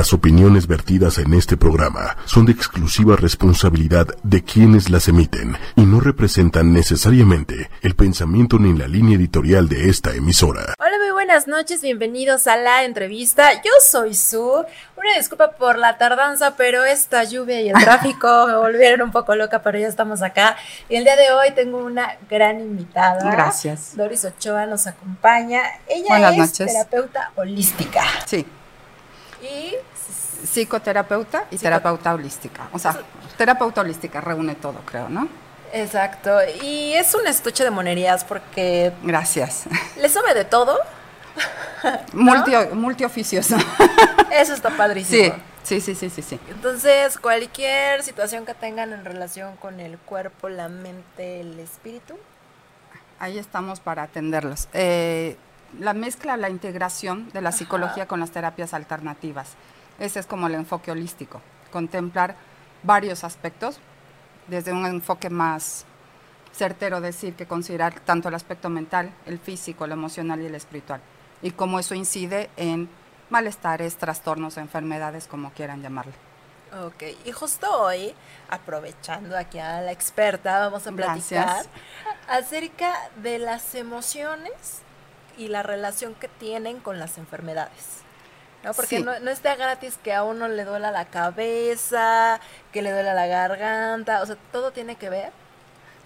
Las opiniones vertidas en este programa son de exclusiva responsabilidad de quienes las emiten y no representan necesariamente el pensamiento ni la línea editorial de esta emisora. Hola, muy buenas noches, bienvenidos a la entrevista. Yo soy Su. Una disculpa por la tardanza, pero esta lluvia y el tráfico me volvieron un poco loca, pero ya estamos acá. Y el día de hoy tengo una gran invitada. Gracias. Doris Ochoa nos acompaña. Ella Buenas es noches. terapeuta holística. Sí, Y psicoterapeuta y terapeuta holística. O sea, terapeuta holística reúne todo, creo, ¿no? Exacto. Y es un estuche de monerías porque Gracias. le sabe de todo. Multi, multioficios. Eso está padrísimo. Sí, sí, sí, sí, sí, sí. Entonces, cualquier situación que tengan en relación con el cuerpo, la mente, el espíritu. Ahí estamos para atenderlos. Eh, la mezcla, la integración de la Ajá. psicología con las terapias alternativas. Ese es como el enfoque holístico. Contemplar varios aspectos, desde un enfoque más certero, decir que considerar tanto el aspecto mental, el físico, el emocional y el espiritual. Y cómo eso incide en malestares, trastornos, enfermedades, como quieran llamarlo. Ok, y justo hoy, aprovechando aquí a la experta, vamos a platicar Gracias. acerca de las emociones y la relación que tienen con las enfermedades. ¿No? Porque Sí. no, no está gratis que a uno le duela la cabeza, que le duela la garganta, o sea, todo tiene que ver.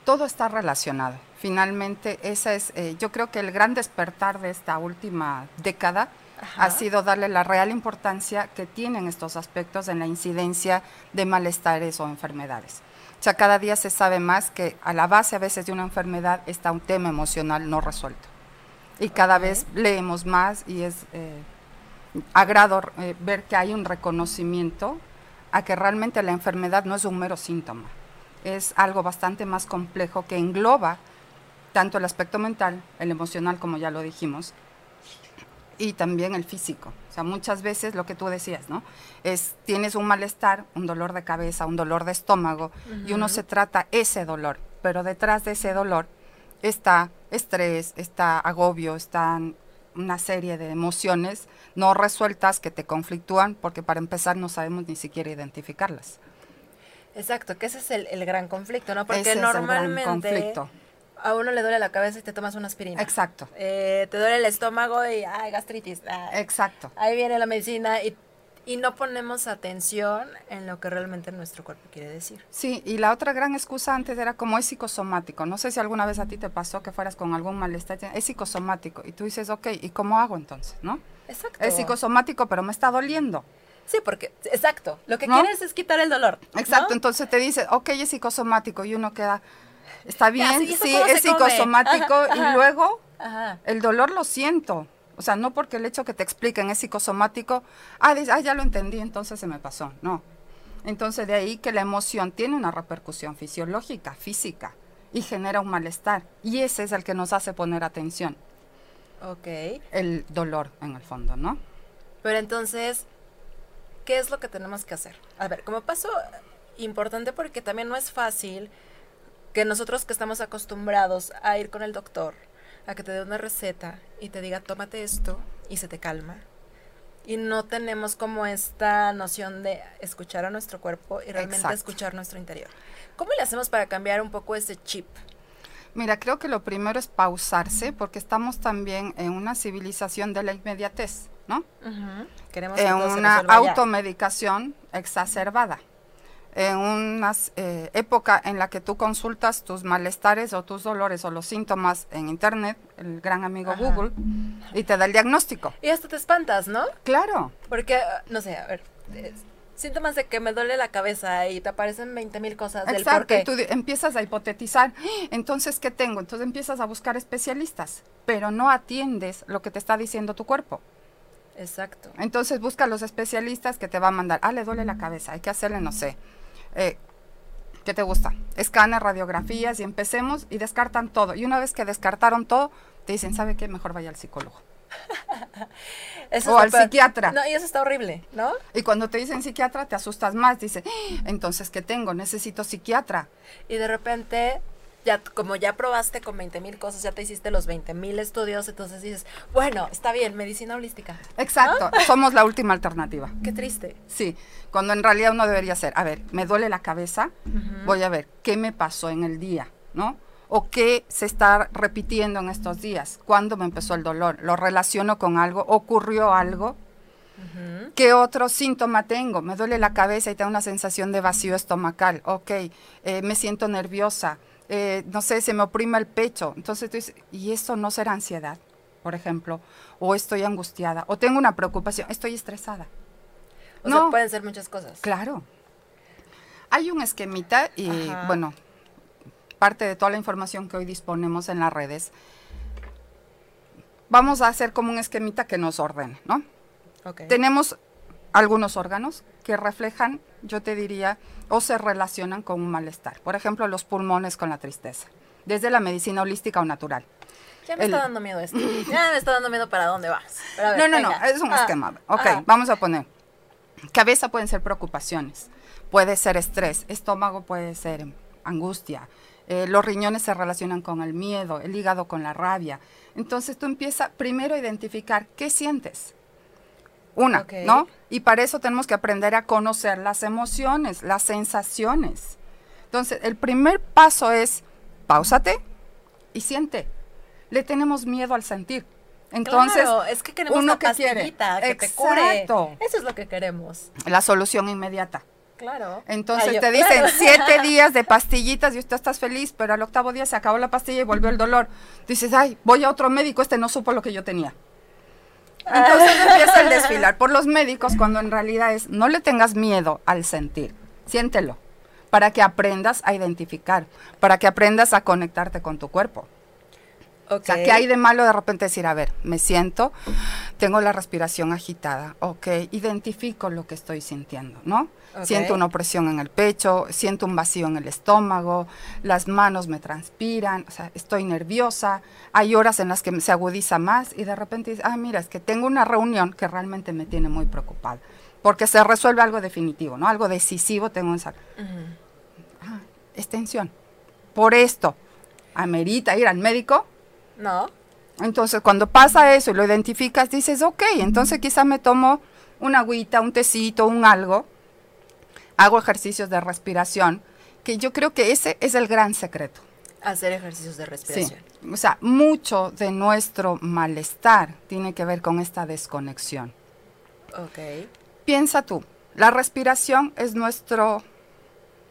todo está relacionado. Finalmente, esa es, eh, yo creo que el gran despertar de esta última década Ajá. ha sido darle la real importancia que tienen estos aspectos en la incidencia de malestares o enfermedades. O sea, cada día se sabe más que a la base a veces de una enfermedad está un tema emocional no resuelto. Y cada vez leemos más y es eh, agrado eh, ver que hay un reconocimiento a que realmente la enfermedad no es un mero síntoma, es algo bastante más complejo que engloba tanto el aspecto mental, el emocional, como ya lo dijimos, y también el físico. O sea, muchas veces lo que tú decías, ¿no? Es, tienes un malestar, un dolor de cabeza, un dolor de estómago, y uno se trata ese dolor, pero detrás de ese dolor está estrés, está agobio, están una serie de emociones no resueltas que te conflictúan, porque para empezar no sabemos ni siquiera identificarlas. Exacto, que ese es el, el gran conflicto, ¿no? Porque Ese es el gran normalmente conflicto. a uno le duele la cabeza y te tomas una aspirina. Exacto, Eh, te duele el estómago y, ay, gastritis. ay. exacto. Ahí viene la medicina y, y no ponemos atención en lo que realmente nuestro cuerpo quiere decir. Sí, y la otra gran excusa antes era como es psicosomático. No sé si alguna vez a ti te pasó que fueras con algún malestar, es psicosomático. Y tú dices, ok, ¿y cómo hago entonces? ¿No? Exacto. Es psicosomático, pero me está doliendo. Sí, porque, exacto. Lo que ¿No? quieres es quitar el dolor. ¿no? Exacto, entonces te dice, ok, es psicosomático. Y uno queda, está bien, sí, ¿y eso sí, cómo es psicosomático. Ajá, ajá. Y luego Ajá. el dolor lo siento. O sea, no porque el hecho que te expliquen es psicosomático, ah, ah, ya lo entendí, entonces se me pasó. No. Entonces de ahí que la emoción tiene una repercusión fisiológica, física, y genera un malestar. Y ese es el que nos hace poner atención, Ok. el dolor en el fondo, ¿no? Pero entonces, ¿qué es lo que tenemos que hacer? A ver, como paso importante porque también no es fácil que nosotros que estamos acostumbrados a ir con el doctor, a que te dé una receta y te diga, tómate esto y se te calma. Y no tenemos como esta noción de escuchar a nuestro cuerpo y realmente Exacto. escuchar nuestro interior. ¿Cómo le hacemos para cambiar un poco ese chip? Mira, creo que lo primero es pausarse porque estamos también en una civilización de la inmediatez, ¿no? Queremos que en todo se una ya. automedicación exacerbada, en una eh, época en la que tú consultas tus malestares o tus dolores o los síntomas en internet, el gran amigo Ajá. Google, y te da el diagnóstico. Y hasta te espantas, ¿no? Claro, Porque, ah, no sé, a ver, síntomas de que me duele la cabeza y te aparecen 20 mil cosas del por exacto, qué. y tú empiezas a hipotetizar, "Ah, entonces, ¿qué tengo? Entonces empiezas a buscar especialistas, pero no atiendes lo que te está diciendo tu cuerpo. Exacto. Entonces busca a los especialistas que te va a mandar, ah, le duele la cabeza, hay que hacerle, no sé, eh, ¿qué te gusta? Escáner, radiografías y empecemos y descartan todo. Y una vez que descartaron todo, te dicen, ¿sabe qué? Mejor vaya al psicólogo. Eso O al peor. psiquiatra. No, y eso está horrible, ¿no? Y cuando te dicen psiquiatra, te asustas más. Dice, "Ah, entonces, ¿qué tengo? Necesito psiquiatra. Y de repente ya como ya probaste con 20 mil cosas, ya te hiciste los 20 mil estudios, entonces dices, bueno, está bien, medicina holística. Exacto, somos la última alternativa. Qué triste. Sí, cuando en realidad uno debería ser, a ver, me duele la cabeza, voy a ver qué me pasó en el día, ¿no? O qué se está repitiendo en estos días, cuándo me empezó el dolor, lo relaciono con algo, ocurrió algo, ¿Qué otro síntoma tengo? Me duele la cabeza y tengo una sensación de vacío estomacal. Ok, eh, me siento nerviosa. Eh, no sé, se me oprime el pecho. Entonces tú dices, ¿y esto no será ansiedad, por ejemplo? O estoy angustiada, o tengo una preocupación, estoy estresada. O no, sea, pueden ser muchas cosas. Claro. Hay un esquemita y, bueno, parte de toda la información que hoy disponemos en las redes, vamos a hacer como un esquemita que nos ordene, ¿no? Tenemos algunos órganos que reflejan, yo te diría, o se relacionan con un malestar. Por ejemplo, los pulmones con la tristeza, desde la medicina holística o natural. Ya me está dando miedo esto. Ya me está dando miedo para dónde vas. no, no, no, es un ah, esquema. Ok, vamos a poner. Cabeza pueden ser preocupaciones, puede ser estrés, estómago puede ser angustia, eh, los riñones se relacionan con el miedo, el hígado con la rabia. Entonces tú empiezas primero a identificar qué sientes una, ¿no? Y para eso tenemos que aprender a conocer las emociones, las sensaciones. Entonces, el primer paso es, pausate y siente. Le tenemos miedo al sentir. Entonces, es que queremos uno que, quiere. que te cure. Eso es lo que queremos. La solución inmediata. Claro. Entonces te dicen siete días de pastillitas y usted estás feliz, pero al octavo día se acabó la pastilla y volvió el dolor. Dices, ay, voy a otro médico, este no supo lo que yo tenía. Entonces empieza el desfilar por los médicos cuando en realidad es, no le tengas miedo al sentir, siéntelo, para que aprendas a identificar, para que aprendas a conectarte con tu cuerpo. O sea, ¿qué hay de malo de repente decir, a ver, me siento, tengo la respiración agitada, ok, identifico lo que estoy sintiendo, ¿no? Siento una opresión en el pecho, siento un vacío en el estómago, las manos me transpiran, o sea, estoy nerviosa, hay horas en las que se agudiza más y de repente dices, ah, mira, es que tengo una reunión que realmente me tiene muy preocupada, porque se resuelve algo definitivo, ¿no? Algo decisivo tengo en esa... Ah, es tensión. Por esto, ¿amerita ir al médico? No. Entonces, cuando pasa eso y lo identificas, dices, ok, entonces quizá me tomo una agüita, un tecito, un algo, hago ejercicios de respiración, que yo creo que ese es el gran secreto. Hacer ejercicios de respiración. O sea, mucho de nuestro malestar tiene que ver con esta desconexión. Ok. Piensa tú, la respiración es nuestro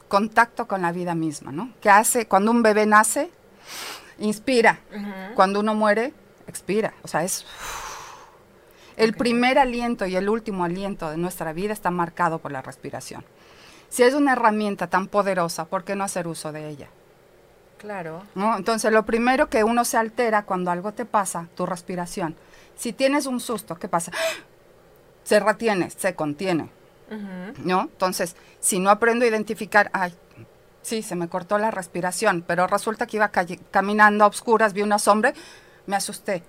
contacto con la vida misma, ¿no? Que hace, cuando un bebé nace, inspira. Cuando uno muere, expira. O sea, es... El primer aliento y el último aliento de nuestra vida está marcado por la respiración. Si es una herramienta tan poderosa, ¿por qué no hacer uso de ella? Claro. ¿No? Entonces, lo primero que uno se altera cuando algo te pasa, tu respiración. Si tienes un susto, ¿qué pasa? Se retiene, se contiene. ¿No? Entonces, si no aprendo a identificar, ay, Sí, se me cortó la respiración, pero resulta que iba caminando a oscuras, vi una sombra, me asusté.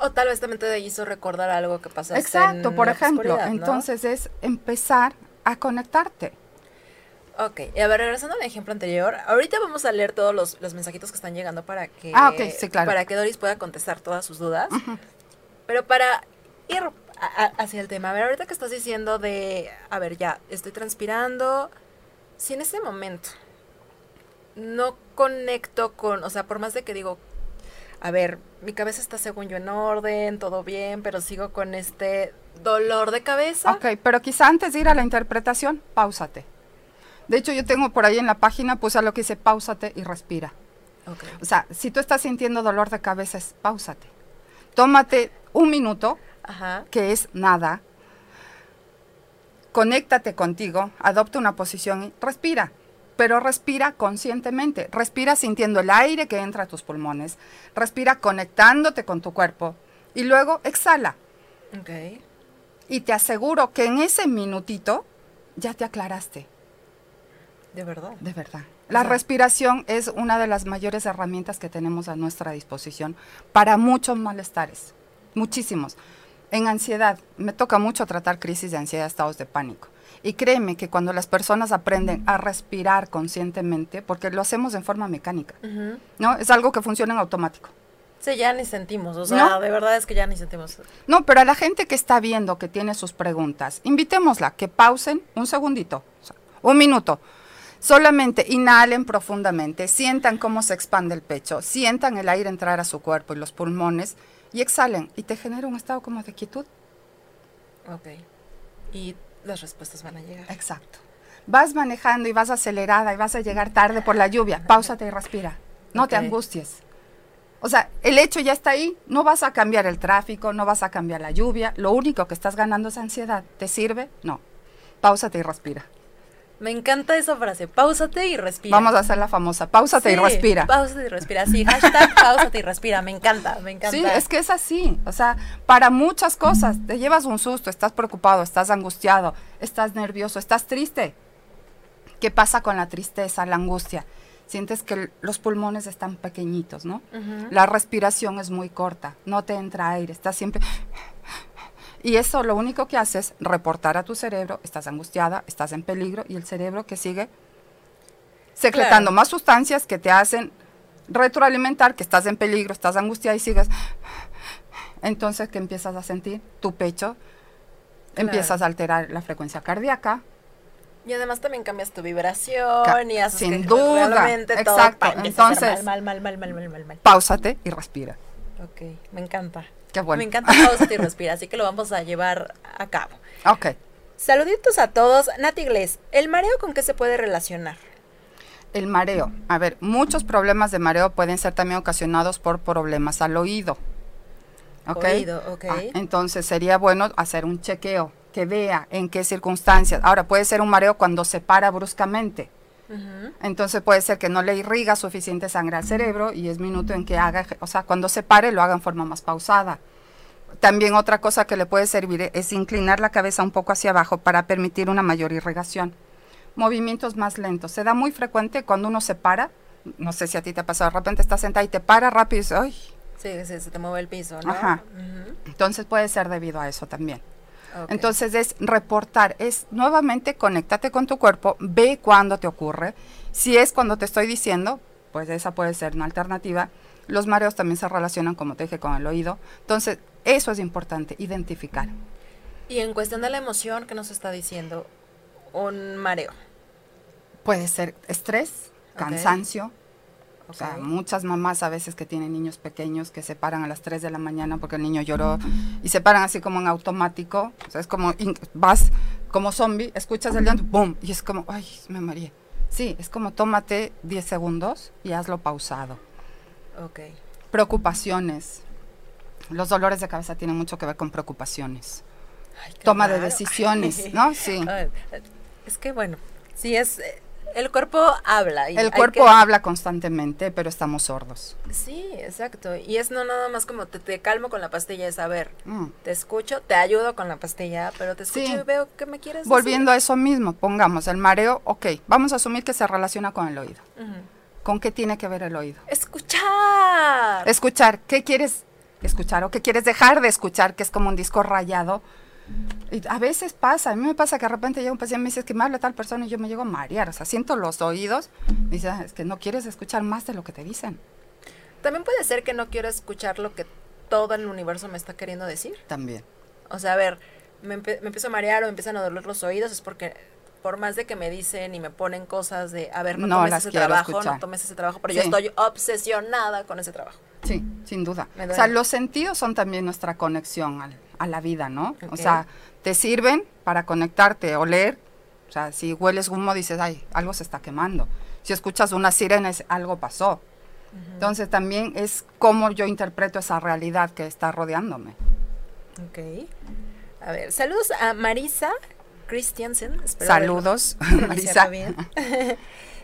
O tal vez también te hizo recordar algo que pasó. Exacto, por ejemplo. Entonces es empezar a conectarte. Ok, y a ver, regresando al ejemplo anterior, ahorita vamos a leer todos los, mensajitos que están llegando para que, ah, okay, sí, claro. para que Doris pueda contestar todas sus dudas. Pero para ir hacia el tema, a ver, ahorita que estás diciendo de, a ver, ya, estoy transpirando, si en ese momento no conecto con, o sea, por más de que digo, a ver, mi cabeza está según yo en orden, todo bien, pero sigo con este dolor de cabeza. Ok, pero quizá antes de ir a la interpretación, pausate. De hecho, yo tengo por ahí en la página, puse lo que dice, pausate y respira. Okay. O sea, si tú estás sintiendo dolor de cabeza, es pausate. Tómate un minuto, que es nada. Conéctate contigo, adopta una posición y respira pero respira conscientemente, respira sintiendo el aire que entra a tus pulmones, respira conectándote con tu cuerpo y luego exhala. Okay. Y te aseguro que en ese minutito ya te aclaraste. De verdad. De verdad. La respiración es una de las mayores herramientas que tenemos a nuestra disposición para muchos malestares, muchísimos. En ansiedad, me toca mucho tratar crisis de ansiedad, estados de pánico. Y créeme que cuando las personas aprenden a respirar conscientemente, porque lo hacemos en forma mecánica, ¿no? Es algo que funciona en automático. Sí, ya ni sentimos, o sea, de verdad es que ya ni sentimos. No, pero a la gente que está viendo, que tiene sus preguntas, invitémosla, que pausen un segundito, un minuto. Solamente inhalen profundamente, sientan cómo se expande el pecho, sientan el aire entrar a su cuerpo y los pulmones y exhalen y te genera un estado como de quietud. Ok. Y las respuestas van a llegar. Exacto. Vas manejando y vas acelerada y vas a llegar tarde por la lluvia. Páusate y respira. No te angusties. O sea, el hecho ya está ahí. No vas a cambiar el tráfico, no vas a cambiar la lluvia. Lo único que estás ganando es ansiedad. ¿Te sirve? No. Páusate y respira. Me encanta esa frase, pausate y respira. Vamos a hacer la famosa, pausate y respira. Pausate y respira, sí, hashtag pausate y respira, me encanta, me encanta. Sí, es que es así, o sea, para muchas cosas, te llevas un susto, estás preocupado, estás angustiado, estás nervioso, estás triste. ¿Qué pasa con la tristeza, la angustia? Sientes que los pulmones están pequeñitos, ¿no? La respiración es muy corta, no te entra aire, estás siempre y eso lo único que hace es reportar a tu cerebro, estás angustiada, estás en peligro, y el cerebro que sigue secretando más sustancias que te hacen retroalimentar que estás en peligro, estás angustiada y sigues. Entonces, ¿qué empiezas a sentir? Tu pecho, empiezas a alterar la frecuencia cardíaca. Y además también cambias tu vibración y haces Sin duda. Exacto. Entonces, mal, mal, mal, mal, mal, mal, mal. Páusate y respira. Ok, me encanta. Me encanta pausa y respira, así que lo vamos a llevar a cabo. Ok. Saluditos a todos. Nati Gles, ¿el mareo con qué se puede relacionar? El mareo. A ver, muchos problemas de mareo pueden ser también ocasionados por problemas al oído. ¿Ok? Oído, ok. Ah, entonces sería bueno hacer un chequeo, que vea en qué circunstancias. Ahora, puede ser un mareo cuando se para bruscamente. Entonces puede ser que no le irriga suficiente sangre al cerebro y es minuto en que haga, o sea, cuando se pare lo haga en forma más pausada. También otra cosa que le puede servir es inclinar la cabeza un poco hacia abajo para permitir una mayor irrigación. Movimientos más lentos. Se da muy frecuente cuando uno se para. No sé si a ti te ha pasado, de repente estás sentada y te para rápido y dices, ¡ay! Sí, se te mueve el piso, ¿no? Ajá. Entonces puede ser debido a eso también. Entonces es reportar, es nuevamente conéctate con tu cuerpo, ve cuándo te ocurre. Si es cuando te estoy diciendo, pues esa puede ser una alternativa. Los mareos también se relacionan, como te dije, con el oído. Entonces, eso es importante, identificar. Y en cuestión de la emoción, ¿qué nos está diciendo? Un mareo. Puede ser estrés, cansancio, o sea, muchas mamás a veces que tienen niños pequeños que se paran a las 3 de la mañana porque el niño lloró y se paran así como en automático. O sea, es como vas como zombie, escuchas el llanto, ¡pum! Y es como, ¡ay, me mareé! Sí, es como tómate 10 segundos y hazlo pausado. Ok. Preocupaciones. Los dolores de cabeza tienen mucho que ver con preocupaciones. Toma de decisiones, ¿no? Sí. Es que bueno, sí es eh, el cuerpo habla. el cuerpo habla constantemente, pero estamos sordos. Sí, exacto. Y es no nada más como te, calmo con la pastilla, es a ver, mm. te escucho, te ayudo con la pastilla, pero te escucho y veo que me quieres Volviendo a eso mismo, pongamos el mareo, ok, vamos a asumir que se relaciona con el oído. ¿Con qué tiene que ver el oído? Escuchar. Escuchar, ¿qué quieres escuchar o qué quieres dejar de escuchar, que es como un disco rayado? Y a veces pasa, a mí me pasa que de repente llega un paciente y me dice que me habla tal persona y yo me llego a marear, o sea, siento los oídos, y dice, ah, es que no quieres escuchar más de lo que te dicen. También puede ser que no quiero escuchar lo que todo el universo me está queriendo decir. También. O sea, a ver, me, empiezo a marear o me empiezan a doler los oídos, es porque por más de que me dicen y me ponen cosas de, a ver, no, tomes ese trabajo, no tomes ese trabajo, pero yo estoy obsesionada con ese trabajo. Sí, sin duda. O sea, los sentidos son también nuestra conexión al, a la vida, ¿no? O sea, te sirven para conectarte, oler. O sea, si hueles humo, dices, ay, algo se está quemando. Si escuchas una sirena, algo pasó. Entonces también es cómo yo interpreto esa realidad que está rodeándome. Ok. A ver, saludos a Marisa Christiansen. Saludos, Marisa. Bien.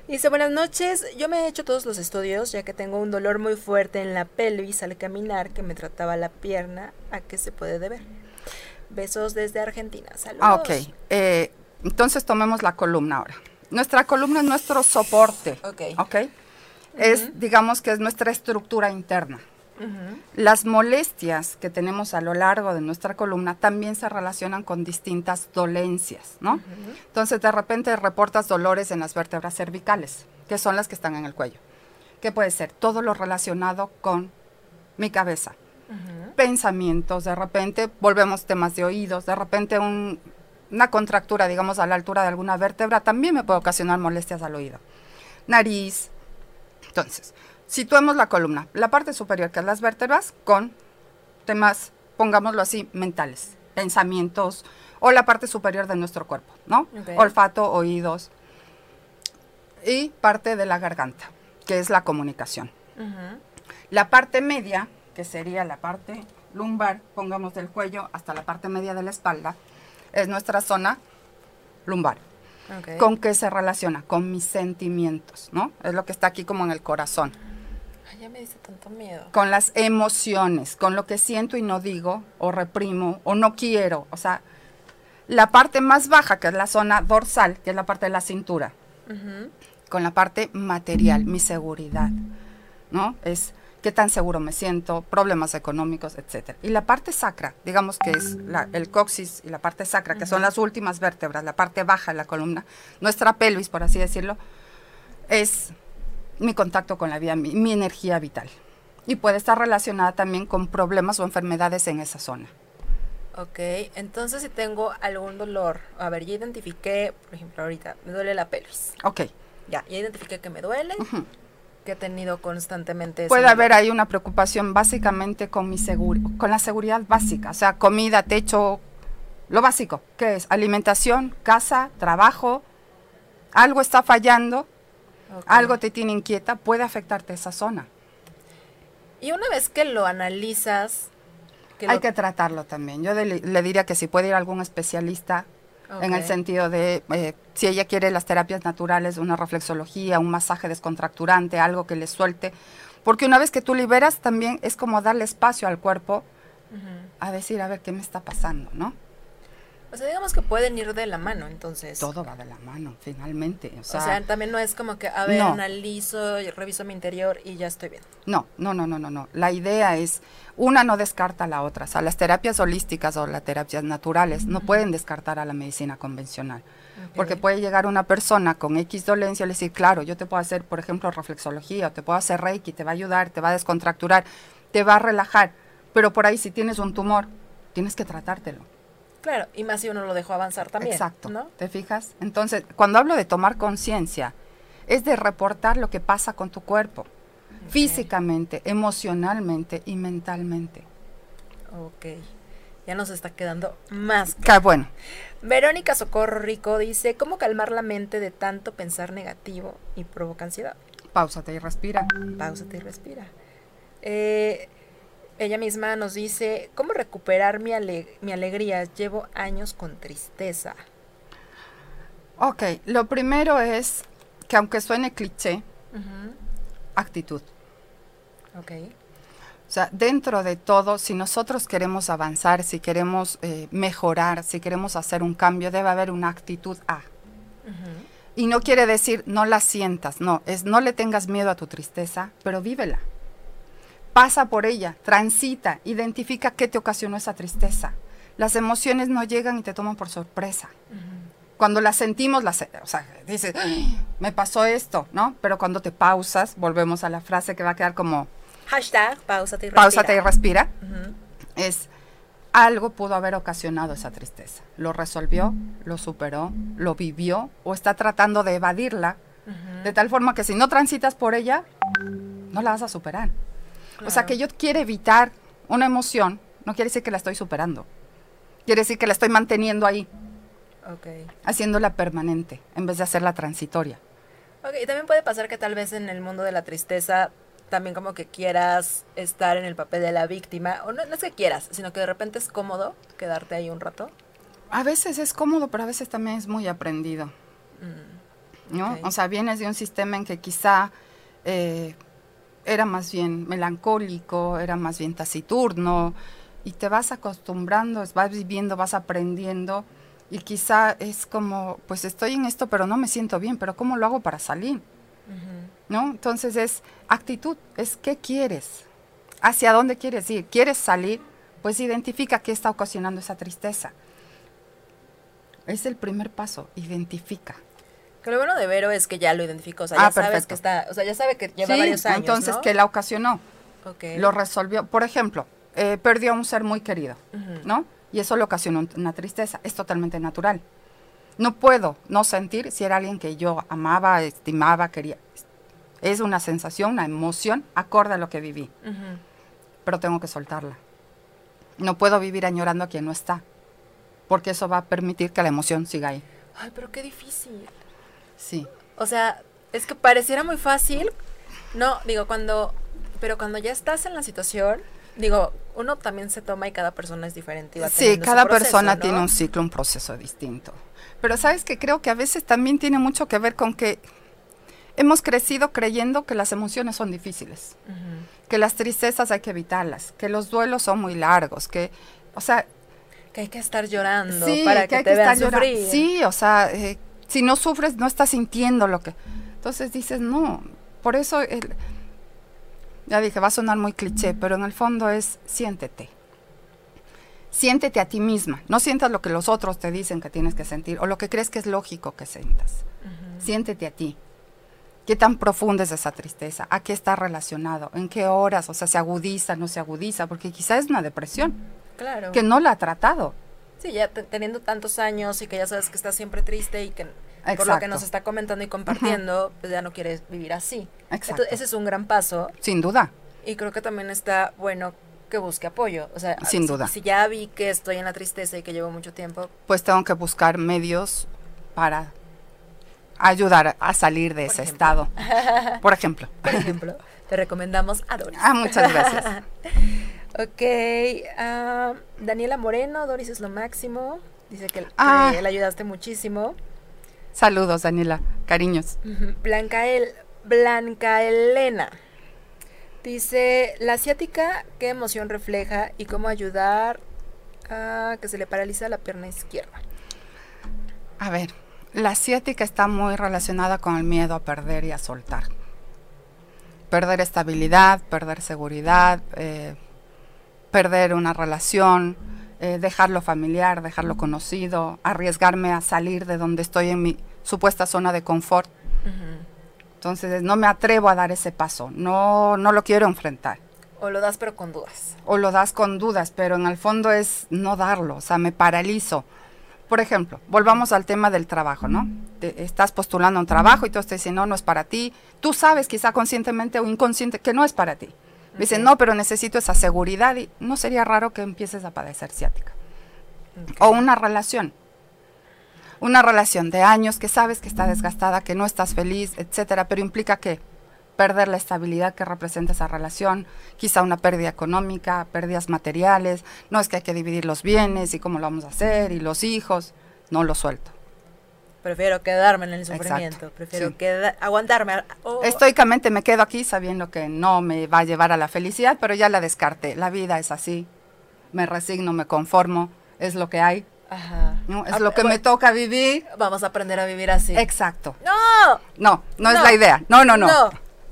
Dice, buenas noches, yo me he hecho todos los estudios ya que tengo un dolor muy fuerte en la pelvis al caminar que me trataba la pierna. ¿A qué se puede deber? Besos desde Argentina. Saludos. Ah, ok. Eh, entonces tomemos la columna ahora. Nuestra columna es nuestro soporte. Ok. Ok. Es, digamos que es nuestra estructura interna. Las molestias que tenemos a lo largo de nuestra columna también se relacionan con distintas dolencias, ¿no? Entonces, de repente reportas dolores en las vértebras cervicales, que son las que están en el cuello. ¿Qué puede ser? Todo lo relacionado con mi cabeza. Pensamientos, de repente volvemos temas de oídos, de repente una contractura, digamos, a la altura de alguna vértebra también me puede ocasionar molestias al oído. Nariz. Entonces, situemos la columna, la parte superior, que es las vértebras, con temas, pongámoslo así, mentales, pensamientos, o la parte superior de nuestro cuerpo, ¿no? Olfato, oídos, y parte de la garganta, que es la comunicación. La parte media, que sería la parte lumbar, pongamos del cuello hasta la parte media de la espalda, es nuestra zona lumbar. ¿Con qué se relaciona? Con mis sentimientos, ¿no? Es lo que está aquí como en el corazón. Ay, ya me dice tanto miedo. Con las emociones, con lo que siento y no digo, o reprimo, o no quiero. O sea, la parte más baja, que es la zona dorsal, que es la parte de la cintura, con la parte material, mi seguridad, ¿no? Es qué tan seguro me siento, problemas económicos, etcétera. Y la parte sacra, digamos que es el coxis y la parte sacra, que son las últimas vértebras, la parte baja de la columna, nuestra pelvis, por así decirlo, es mi contacto con la vida, mi, energía vital. Y puede estar relacionada también con problemas o enfermedades en esa zona. Ok, entonces si tengo algún dolor, a ver, ya identifiqué, por ejemplo, ahorita me duele la pelvis. Ok. Ya, ya identifiqué que me duele que he tenido constantemente. Puede haber ahí una preocupación básicamente con mi seguro, con la seguridad básica, o sea, comida, techo, lo básico, ¿qué es? Alimentación, casa, trabajo, algo está fallando, algo te tiene inquieta, puede afectarte esa zona. Y una vez que lo analizas... Hay que tratarlo también. Yo le diría que si puede ir algún especialista en el sentido de eh, si ella quiere las terapias naturales, una reflexología, un masaje descontracturante, algo que le suelte, porque una vez que tú liberas también es como darle espacio al cuerpo a decir, a ver, ¿qué me está pasando? ¿no? O sea, digamos que pueden ir de la mano, entonces. Todo va de la mano, finalmente. O sea, o sea también no es como que, a ver, analizo, reviso mi interior y ya estoy bien. No, no, no, no, no, no. La idea es, una no descarta a la otra. O sea, las terapias holísticas o las terapias naturales no pueden descartar a la medicina convencional. Porque puede llegar una persona con X dolencia y decir, claro, yo te puedo hacer, por ejemplo, reflexología, o te puedo hacer Reiki, te va a ayudar, te va a descontracturar, te va a relajar. Pero por ahí, si tienes un tumor, tienes que tratártelo Claro, y más si uno lo dejó avanzar también. Exacto. ¿no? ¿Te fijas? Entonces, cuando hablo de tomar conciencia, es de reportar lo que pasa con tu cuerpo, físicamente, emocionalmente y mentalmente. Ok. Ya nos está quedando más. Qué bueno. Verónica Socorro Rico dice, ¿cómo calmar la mente de tanto pensar negativo y provoca ansiedad? Páusate y respira. Páusate y respira. Eh, ella misma nos dice, ¿cómo recuperar mi, mi alegría? Llevo años con tristeza. Ok, lo primero es que aunque suene cliché, actitud. Ok. O sea, dentro de todo, si nosotros queremos avanzar, si queremos eh, mejorar, si queremos hacer un cambio, debe haber una actitud A. Y no quiere decir no la sientas, no, es no le tengas miedo a tu tristeza, pero vívela pasa por ella, transita, identifica qué te ocasionó esa tristeza. Las emociones no llegan y te toman por sorpresa. Cuando las sentimos, las, o sea, dices, me pasó esto, ¿no? Pero cuando te pausas, volvemos a la frase que va a quedar como... Hashtag, pausate y respira. Pausate y respira. Es, algo pudo haber ocasionado esa tristeza. Lo resolvió, lo superó, lo vivió o está tratando de evadirla, de tal forma que si no transitas por ella, no la vas a superar. O sea, que yo quiero evitar una emoción, no quiere decir que la estoy superando. Quiere decir que la estoy manteniendo ahí. Okay. Haciéndola permanente, en vez de hacerla transitoria. Ok, y también puede pasar que tal vez en el mundo de la tristeza también como que quieras estar en el papel de la víctima, o no, es que quieras, sino que de repente es cómodo quedarte ahí un rato. A veces es cómodo, pero a veces también es muy aprendido. Mm, ¿No? O sea, vienes de un sistema en que quizá eh, era más bien melancólico, era más bien taciturno, y te vas acostumbrando, vas viviendo, vas aprendiendo, y quizá es como, pues estoy en esto, pero no me siento bien, pero ¿cómo lo hago para salir? ¿No? Entonces es actitud, es qué quieres, ¿Hacia dónde quieres ir? ¿Quieres salir? Pues identifica qué está ocasionando esa tristeza. Es el primer paso, identifica. Que lo bueno de Vero es que ya lo identificó, o sea, Ah, ya sabes perfecto. que está, o sea, ya sabe que lleva Sí, varios años, entonces, ¿no? ¿qué la ocasionó? Ok. Lo resolvió. Por ejemplo, eh, perdió a un ser muy querido, Ujú. ¿no? Y eso le ocasionó un- una tristeza. Es totalmente natural. No puedo no sentir si era alguien que yo amaba, estimaba, quería. Es una sensación, una emoción acorde a lo que viví, Ujú. pero tengo que soltarla. No puedo vivir añorando a quien no está, porque eso va a permitir que la emoción siga ahí. Ay, pero qué difícil. Sí. O sea, es que pareciera muy fácil. No, digo, cuando. Pero cuando ya estás en la situación, digo, uno también se toma y cada persona es diferente. y va Sí, cada proceso, persona ¿no? tiene un ciclo, un proceso distinto. Pero sabes que creo que a veces también tiene mucho que ver con que hemos crecido creyendo que las emociones son difíciles, que las tristezas hay que evitarlas, que los duelos son muy largos, que, o sea, Que hay que estar llorando sí, para que, hay te que vean estar llorando. sufrir. Sí, o sea, eh, si no sufres no estás sintiendo lo que. Entonces dices, no, por eso, el- ya dije, va a sonar muy cliché, pero en el fondo es siéntete. Siéntete a ti misma, no sientas lo que los otros te dicen que tienes que sentir o lo que crees que es lógico que sientas. Siéntete a ti. ¿Qué tan profunda es esa tristeza? ¿A qué está relacionado? ¿En qué horas? O sea, se agudiza, no se agudiza, porque quizá es una depresión Claro. que no la ha tratado. Sí, ya te- teniendo tantos años y que ya sabes que estás siempre triste y que por lo que nos está comentando y compartiendo, pues ya no quieres vivir así. Exacto. Entonces, ese es un gran paso Sin duda. y creo que también está bueno que busque apoyo. O sea, Sin si- duda. Si ya vi que estoy en la tristeza y que llevo mucho tiempo, pues tengo que buscar medios para ayudar a salir de Por ese ejemplo. estado. Por ejemplo. por ejemplo, te recomendamos a Doris. Ah, muchas gracias. ok, ah, Daniela Moreno, Doris es lo máximo. Dice que, que Ah. le ayudaste muchísimo. Saludos, Daniela. Cariños. Blanca, El, Blanca Elena. Dice, la asiática, ¿qué emoción refleja y cómo ayudar a que se le paraliza la pierna izquierda? A ver, la asiática está muy relacionada con el miedo a perder y a soltar. Perder estabilidad, perder seguridad, eh, perder una relación, eh, dejarlo familiar, dejarlo conocido, arriesgarme a salir de donde estoy en mi supuesta zona de confort. Entonces no me atrevo a dar ese paso, no, no lo quiero enfrentar. O lo das pero con dudas. O lo das con dudas, pero en el fondo es no darlo, o sea, me paralizo. Por ejemplo, volvamos al tema del trabajo, ¿no? Te- estás postulando un trabajo y todos te dicen, no, no es para ti. Tú sabes, quizá conscientemente o inconsciente, que no es para ti. Dicen, Ok. no, pero necesito esa seguridad y no sería raro que empieces a padecer ciática. O una relación. Una relación de años que sabes que está desgastada, que no estás feliz, etcétera, pero implica que perder la estabilidad que representa esa relación, quizá una pérdida económica, pérdidas materiales, no es que hay que dividir los bienes y cómo lo vamos a hacer y los hijos, no lo suelto. Prefiero quedarme en el Exacto, sufrimiento. Prefiero sí. queda- aguantarme. o- Estoicamente me quedo aquí sabiendo que no me va a llevar a la felicidad, pero ya la descarté. La vida es así. Me resigno, me conformo, es lo que hay, Ajá. ¿no? es Ah, lo que me toca vivir. Vamos a aprender a vivir así. Exacto. ¡No! No, no, es la idea. No, no, no. No.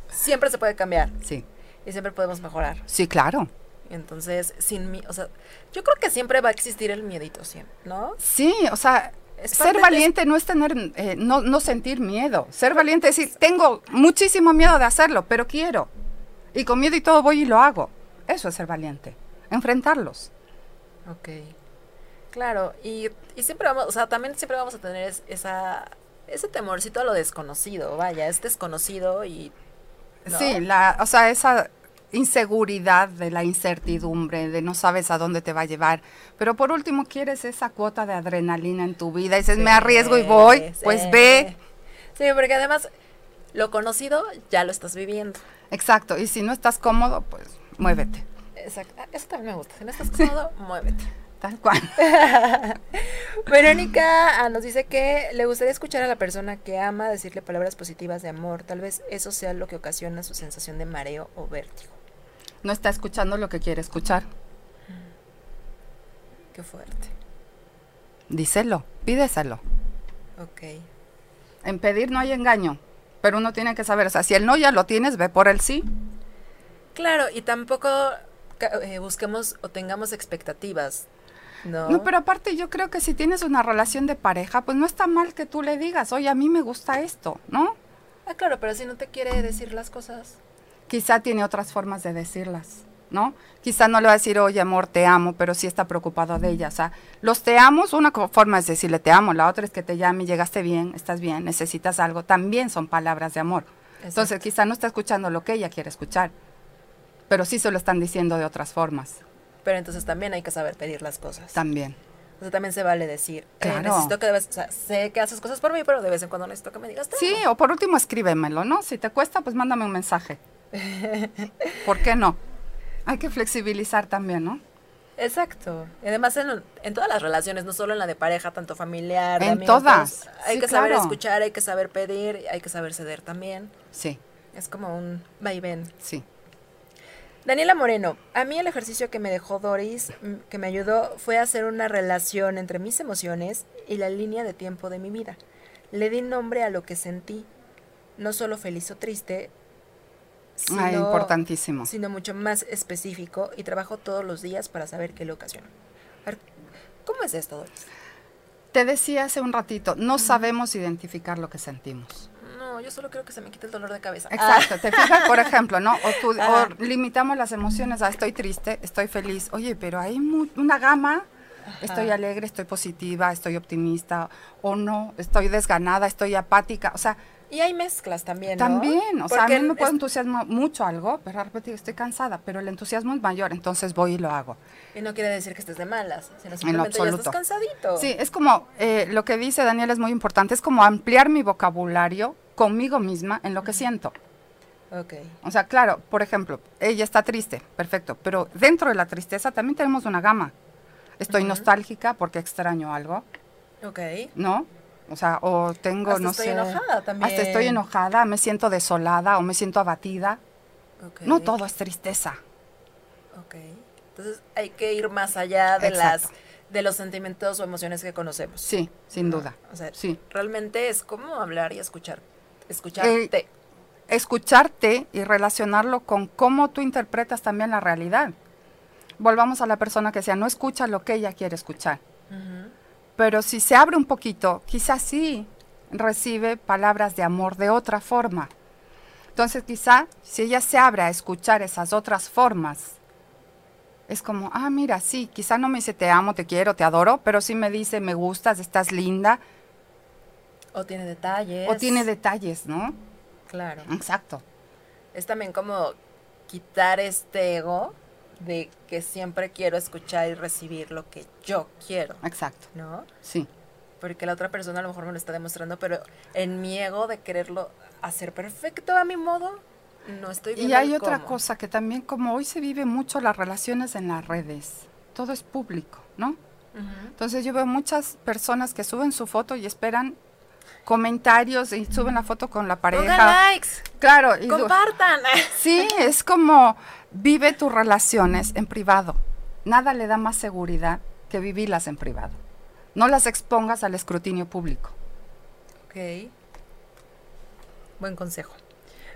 Siempre se puede cambiar Sí, y siempre podemos mejorar. sí, claro. Entonces, sin mí, o sea, yo creo que siempre va a existir el miedito, siempre, ¿no? Sí, o sea, Ser de- valiente no es tener, eh, no, no sentir miedo. Ser valiente es decir, tengo muchísimo miedo de hacerlo, pero quiero. Y con miedo y todo voy y lo hago. Eso es ser valiente. Enfrentarlos. Ok. Claro, y, y siempre vamos, o sea, también siempre vamos a tener es- esa, ese temorcito a lo desconocido, vaya, es desconocido y... ¿no? Sí, la, o sea, esa inseguridad de la incertidumbre, de no sabes a dónde te va a llevar. Pero por último quieres esa cuota de adrenalina en tu vida. Y dices, me arriesgo y voy, Sí, pues ve. Sí, porque además lo conocido ya lo estás viviendo. Exacto. Y si no estás cómodo, pues muévete. Exacto. Ah, Eso también me gusta. Si no estás cómodo, muévete. Tal cual. Verónica ah, nos dice que le gustaría escuchar a la persona que ama decirle palabras positivas de amor. Tal vez eso sea lo que ocasiona su sensación de mareo o vértigo. No está escuchando lo que quiere escuchar. Qué fuerte. Díselo, pídeselo. Ok. En pedir no hay engaño, pero uno tiene que saber, o sea, si el no ya lo tienes, ve por el sí. Claro, y tampoco eh, busquemos o tengamos expectativas, ¿no? No, pero aparte yo creo que si tienes una relación de pareja, pues no está mal que tú le digas, oye, a mí me gusta esto, ¿no? Ah, claro, pero si no te quiere decir las cosas. Quizá tiene otras formas de decirlas, ¿no? Quizá no le va a decir, oye, amor, te amo, pero sí está preocupado de ella. O sea, los te amos, una forma es decirle te amo, la otra es que te llame, llegaste bien, estás bien, necesitas algo. También son palabras de amor. Entonces, quizá no está escuchando lo que ella quiere escuchar, pero sí se lo están diciendo de otras formas. Pero entonces también hay que saber pedir las cosas. También. O sea, también se vale decir, eh, necesito que debes, o sea, sé que haces cosas por mí, pero de vez en cuando necesito que me digas Sí, o por último escríbemelo, ¿no? Si te cuesta, pues mándame un mensaje. ¿Por qué no? Hay que flexibilizar también, ¿no? Exacto. Y además en, en todas las relaciones, no solo en la de pareja, tanto familiar, En amigos, todas. Hay Sí, que saber claro. escuchar, hay que saber pedir, hay que saber ceder también. Sí, Es como un va y ven. sí. Daniela Moreno, a mí el ejercicio que me dejó Doris, que me ayudó, fue hacer una relación entre mis emociones y la línea de tiempo de mi vida. Le di nombre a lo que sentí, no solo feliz o triste, sino, Ah, importantísimo. sino mucho más específico y trabajo todos los días para saber qué le ocasiona. ¿Cómo es esto, Doris? Te decía hace un ratito, no sabemos identificar lo que sentimos. No, yo solo quiero que se me quite el dolor de cabeza. Exacto, te fijas, por ejemplo, ¿no? O, tú, Ajá. o limitamos las emociones a estoy triste, estoy feliz. Oye, pero hay una gama. Estoy Ajá. alegre, estoy positiva, estoy optimista, o no, estoy desganada, estoy apática. O sea, Y hay mezclas también, ¿no? también, o sea, a Porque mí me puede entusiasmar mucho algo, pero de repente estoy cansada, pero el entusiasmo es mayor, entonces voy y lo hago. Y no quiere decir que estés de malas, sino simplemente ya absoluto. estás cansadito. Sí, es como, eh, lo que dice Daniel es muy importante, es como ampliar mi vocabulario conmigo misma en lo que siento. Ok. O sea, claro, por ejemplo, ella está triste, perfecto, pero dentro de la tristeza también tenemos una gama. Estoy nostálgica porque extraño algo, Ok. ¿no? O sea, o tengo, Hasta no estoy sé. enojada también. Hasta estoy enojada, me siento desolada o me siento abatida. Ok. No todo es tristeza. Ok. Entonces hay que ir más allá de las de los sentimientos o emociones que conocemos. Sí, sin ¿no? duda. O sea, Sí. realmente es como hablar y escuchar. Escucharte. Eh, Escucharte y relacionarlo con cómo tú interpretas también la realidad. Volvamos a la persona que decía, no escucha lo que ella quiere escuchar. Pero si se abre un poquito, quizás sí recibe palabras de amor de otra forma. Entonces quizá si ella se abre a escuchar esas otras formas, es como, ah, mira, sí, quizá no me dice te amo, te quiero, te adoro, pero sí me dice me gustas, estás linda, O tiene detalles. o tiene detalles, ¿no? Claro. Exacto. Es también como quitar este ego de que siempre quiero escuchar y recibir lo que yo quiero, Exacto. ¿no? Sí. Porque la otra persona a lo mejor me lo está demostrando, pero en mi ego de quererlo hacer perfecto a mi modo, no estoy viendo Y hay otra cómo. cosa que también como hoy se vive mucho las relaciones en las redes, todo es público, ¿no? Entonces yo veo muchas personas que suben su foto y esperan comentarios y suben la foto con la Pongan pareja. likes, Claro, y compartan. sí, es como vive tus relaciones en privado. Nada le da más seguridad que vivirlas en privado. No las expongas al escrutinio público. Ok. Buen consejo.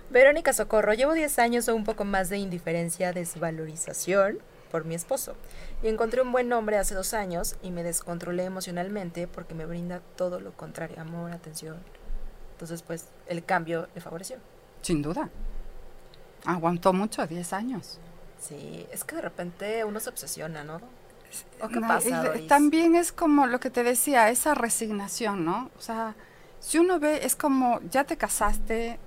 Verónica Socorro, llevo 10 años o un poco más de indiferencia, desvalorización por mi esposo. Y encontré un buen hombre hace dos años y me descontrolé emocionalmente porque me brinda todo lo contrario, amor, atención. Entonces, pues, el cambio le favoreció. Sin duda. Aguantó mucho, 10 años. Sí, es que de repente uno se obsesiona, ¿no? ¿O qué No, pasa, y? También es como lo que te decía, esa resignación, ¿no? O sea, si uno ve, es como ya te casaste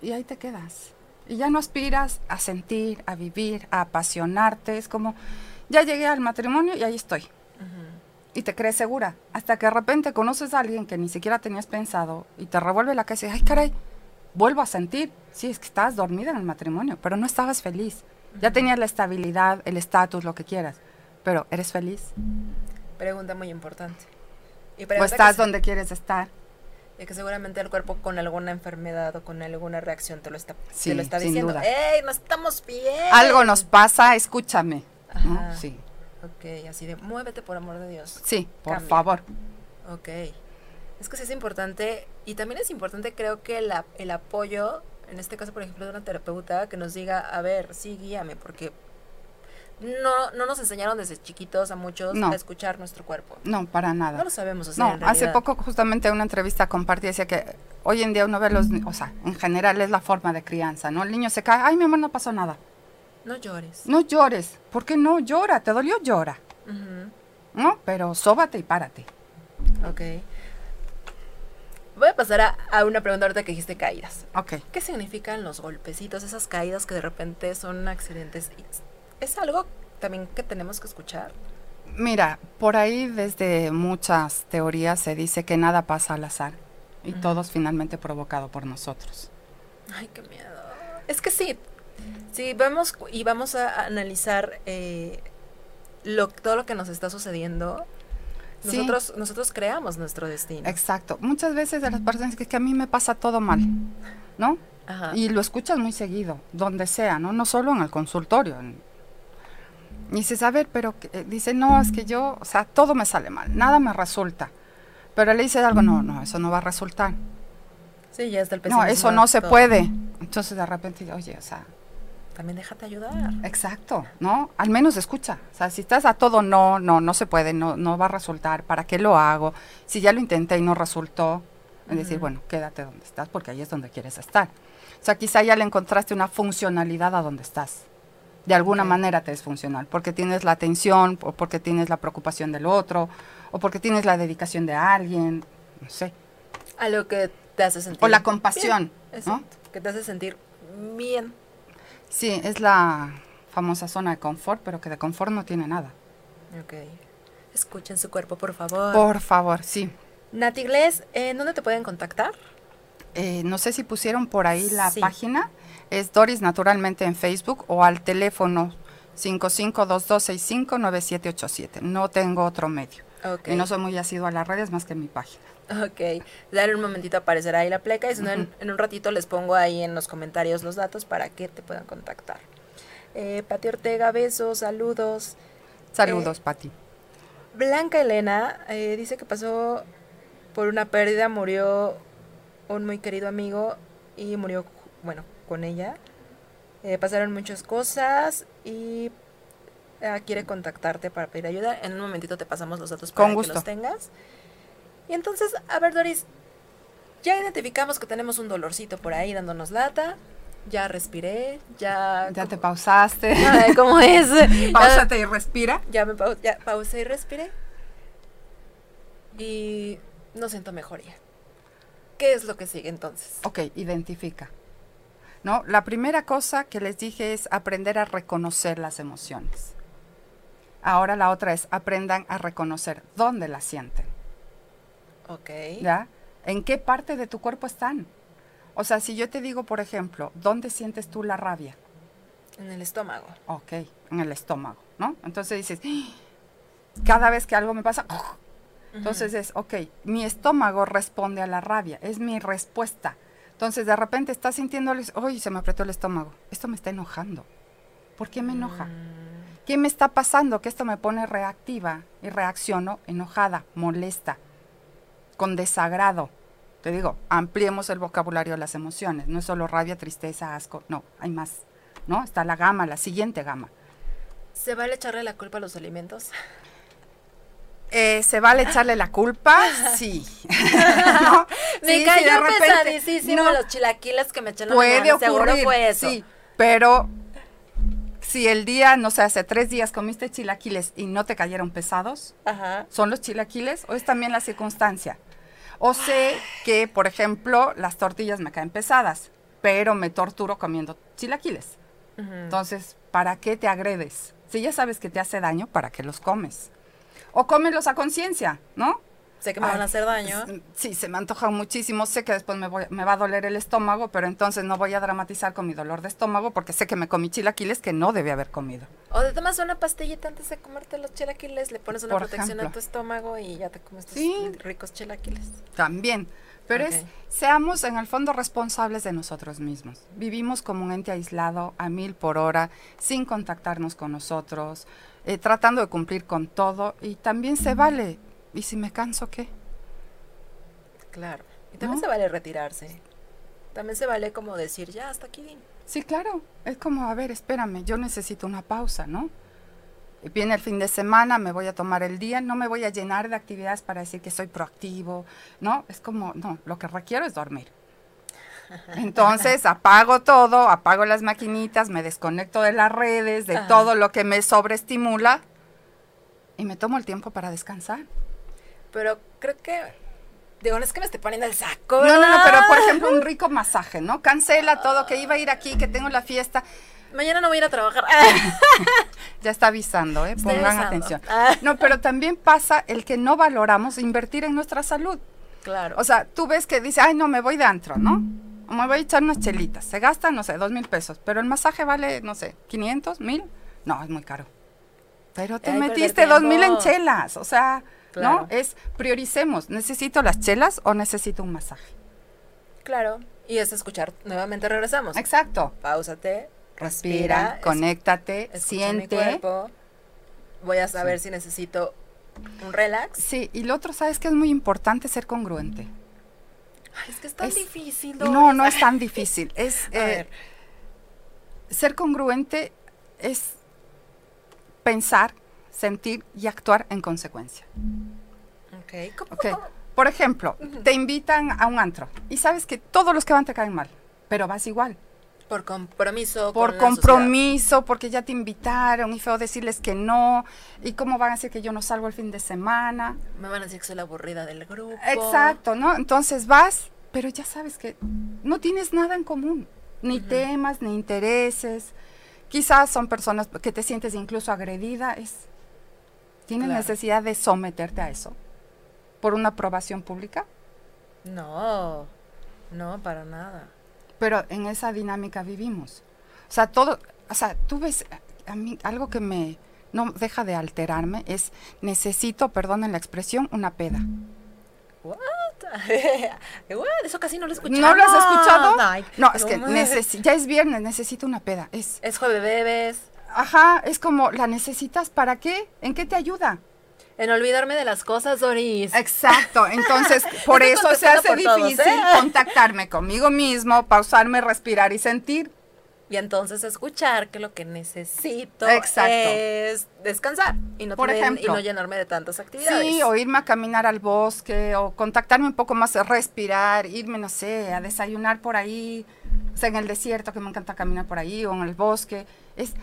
y ahí te quedas. Y ya no aspiras a sentir, a vivir, a apasionarte. Es como, ya llegué al matrimonio y ahí estoy. Y te crees segura. Hasta que de repente conoces a alguien que ni siquiera tenías pensado y te revuelve la cabeza y dices, ay, caray, vuelvo a sentir. Sí, es que estabas dormida en el matrimonio, pero no estabas feliz. Ya tenías la estabilidad, el estatus, lo que quieras. Pero, ¿eres feliz? Pregunta muy importante. Y ¿O pregunta estás se- donde quieres estar? Y que seguramente el cuerpo con alguna enfermedad o con alguna reacción te lo está, te lo está diciendo. ¡Ey, no estamos bien! Algo nos pasa, escúchame. ¿no? Ajá. Sí, Ok, así de, muévete por amor de Dios. sí, por Cambia. favor. Ok. Es que sí es importante, y también es importante creo que la- el apoyo en este caso, por ejemplo, de una terapeuta que nos diga, a ver, sí, guíame, porque no, no nos enseñaron desde chiquitos a muchos No. a escuchar nuestro cuerpo. No, para nada. No lo sabemos hacer. No, en hace poco justamente en una entrevista compartí, decía que hoy en día uno ve los, o sea, en general es la forma de crianza, ¿no? El niño se cae, ay, mi amor, no pasó nada. No llores. No llores. ¿Por qué no? Llora, te dolió, llora. ¿No? Pero sóbate y párate. Ok. Voy a pasar a, a una pregunta ahorita que dijiste caídas. Ok. ¿Qué significan los golpecitos, esas caídas que de repente son accidentes? ¿Es algo también que tenemos que escuchar? Mira, por ahí desde muchas teorías se dice que nada pasa al azar y todo es finalmente provocado por nosotros. Ay, qué miedo. Es que sí, sí, vamos y vamos a analizar eh, lo, todo lo que nos está sucediendo. Sí. Nosotros, nosotros creamos nuestro destino. Exacto. Muchas veces de las personas que, que a mí me pasa todo mal, ¿no? Ajá. Y lo escuchas muy seguido, donde sea, ¿no? No solo en el consultorio. en- Y dices, a ver, pero eh, dice, no, es que yo, o sea, todo me sale mal, nada me resulta. Pero le dices algo, no, no, eso no va a resultar. sí, ya está el No, eso no se puede. Entonces de repente, oye, o sea, También déjate ayudar. exacto, ¿no? Al menos escucha. O sea, si estás a todo, no, no, no se puede, no, no va a resultar. ¿Para qué lo hago? Si ya lo intenté y no resultó, es decir, bueno, quédate donde estás porque ahí es donde quieres estar. O sea, quizá ya le encontraste una funcionalidad a donde estás. De alguna manera te es funcional, porque tienes la atención, o porque tienes la preocupación del otro, o porque tienes la dedicación de alguien, no sé. A lo que te hace sentir. O la compasión, bien, ¿no? Que te hace sentir bien. Sí, es la famosa zona de confort, pero que de confort no tiene nada. Ok. Escuchen su cuerpo, por favor. Por favor, sí. Nati Gles, ¿en dónde te pueden contactar? Eh, no sé si pusieron por ahí la Sí. página. Es Doris Naturalmente en Facebook o al teléfono 5522659787. No tengo otro medio. Y no soy muy asiduo a las redes más que en mi página. Ok, dale un momentito aparecerá ahí la pleca y si no, en, un ratito les pongo ahí en los comentarios los datos para que te puedan contactar. Eh, Pati Ortega, besos, saludos. Saludos, Pati. Blanca Elena eh, dice que pasó por una pérdida, murió un muy querido amigo y murió, bueno, con ella. Eh, pasaron muchas cosas y ah, quiere contactarte para pedir ayuda. En un momentito te pasamos los datos para Con que los tengas. Y entonces, a ver, Doris, ya identificamos que tenemos un dolorcito por ahí dándonos lata. Ya respiré, ya... Ya te pausaste. Ay, ¿Cómo es? Pausate y respira. Ya me pau- ya pausé y respiré. Y no siento mejoría. ¿Qué es lo que sigue entonces? Ok, identifica. ¿No? La primera cosa que les dije es aprender a reconocer las emociones. Ahora la otra es aprendan a reconocer dónde las sienten. Ok. ¿Ya? ¿En qué parte de tu cuerpo están? O sea, si yo te digo, por ejemplo, ¿dónde sientes tú la rabia? En el estómago. Ok, en el estómago, ¿no? Entonces dices, "Ah, cada vez que algo me pasa, entonces es, ok, mi estómago responde a la rabia, es mi respuesta. Entonces de repente estás sintiendo, uy, se me apretó el estómago, esto me está enojando. ¿Por qué me enoja? Mm, ¿Qué me está pasando? Que esto me pone reactiva y reacciono enojada, molesta, con desagrado. Te digo, ampliemos el vocabulario de las emociones. No es solo rabia, tristeza, asco. No, hay más. ¿No? Está la gama, la siguiente gama. ¿Se vale echarle la culpa a los alimentos? Eh, ¿Se vale echarle la culpa? Sí. ¿No? Me Sí, cayó pesadísimo no, los chilaquiles que me echaron Puede a Seguro ocurrir. fue eso. Sí, pero si el día, no sé, hace tres días comiste chilaquiles y no te cayeron pesados, Ajá. ¿Son los chilaquiles o es también la circunstancia? O sé que, por ejemplo, las tortillas me caen pesadas, pero me torturo comiendo chilaquiles. Ujú. Entonces, ¿para qué te agredes? Si ya sabes que te hace daño, ¿para qué los comes? O cómelos a conciencia, ¿no? sé que me Ay, van a hacer daño. s- Sí, se me antoja muchísimo. Sé que después me, voy- me va a doler el estómago, pero entonces no voy a dramatizar con mi dolor de estómago porque sé que me comí chilaquiles que no debía haber comido. O te tomas una pastillita antes de comerte los chilaquiles, le pones una Por protección a tu estómago y ya te comes tus Sí. ricos chilaquiles. También. Pero es, seamos en el fondo responsables de nosotros mismos. Vivimos como un ente aislado a mil por hora, sin contactarnos con nosotros, eh, tratando de cumplir con todo y también se vale. ¿Y si me canso qué? Claro. Y también ¿No? se vale retirarse. También se vale como decir, ya, hasta aquí. Sí, claro. Es como, a ver, espérame, yo necesito una pausa, ¿no? Viene el fin de semana, me voy a tomar el día, no me voy a llenar de actividades para decir que soy proactivo, ¿no? Es como, no, lo que requiero es dormir. Entonces apago todo, apago las maquinitas, me desconecto de las redes, de Ajá. todo lo que me sobreestimula y me tomo el tiempo para descansar. Pero creo que. Digo, no es que me esté poniendo el saco. No, no, no, pero por ejemplo un rico masaje, ¿no? Cancela todo, que iba a ir aquí, que tengo la fiesta. Mañana no voy a ir a trabajar. Ya está avisando, ¿eh? Pongan avisando. atención. Ah. No, pero también pasa el que no valoramos invertir en nuestra salud. claro. O sea, tú ves que dice, ay, no, me voy de antro, ¿no? Me voy a echar unas chelitas. Se gastan, no sé, dos mil pesos. Pero el masaje vale, no sé, 500, mil. No, es muy caro. Pero te Ay, metiste dos mil en chelas. O sea, Claro. ¿no? Es prioricemos. ¿Necesito las chelas o necesito un masaje? claro. Y es escuchar. Nuevamente regresamos. Exacto. Páusate. Respira, Respira. es- conéctate, siente. Mi cuerpo. Voy a saber si necesito un relax. Sí, y lo otro, ¿sabes que es muy importante ser congruente? Ay, es que es tan Es- difícil. No, Doris. no es tan difícil. Es A eh, ver. ser congruente es pensar, sentir y actuar en consecuencia. Ok. ¿Cómo, Ok. cómo? Por ejemplo, te invitan a un antro y sabes que todos los que van te caen mal, pero vas igual. Por compromiso. Por con la sociedad. compromiso, porque ya te invitaron y feo decirles que no. ¿Y cómo van a decir que yo no salgo el fin de semana? Me van a decir que soy la aburrida del grupo. Exacto, ¿no? Entonces vas, pero ya sabes que no tienes nada en común, ni temas, ni intereses. Quizás son personas que te sientes incluso agredida, es ¿Tienes Claro. necesidad de someterte a eso por una aprobación pública? No. No, para nada. Pero en esa dinámica vivimos. O sea, todo, o sea, tú ves, a mí algo que me no deja de alterarme es necesito, perdonen la expresión, una peda. What? What? Eso casi no lo he escuchado. ¿No lo has escuchado? Ay, no, es que no. necesi- ya es viernes, necesito una peda. Es, Es jueves bebés. ajá, es como, ¿la necesitas para qué? ¿En qué te ayuda? En olvidarme de las cosas, Doris. Exacto, entonces por eso se hace por todos, difícil ¿eh? contactarme conmigo mismo, pausarme, respirar y sentir. Y entonces escuchar que lo que necesito Exacto. es descansar y no, Por tener- ejemplo. y no llenarme de tantas actividades. Sí, o irme a caminar al bosque, o contactarme un poco más, respirar, irme, no sé, a desayunar por ahí, o sea, en el desierto, que me encanta caminar por ahí, o en el bosque. Es,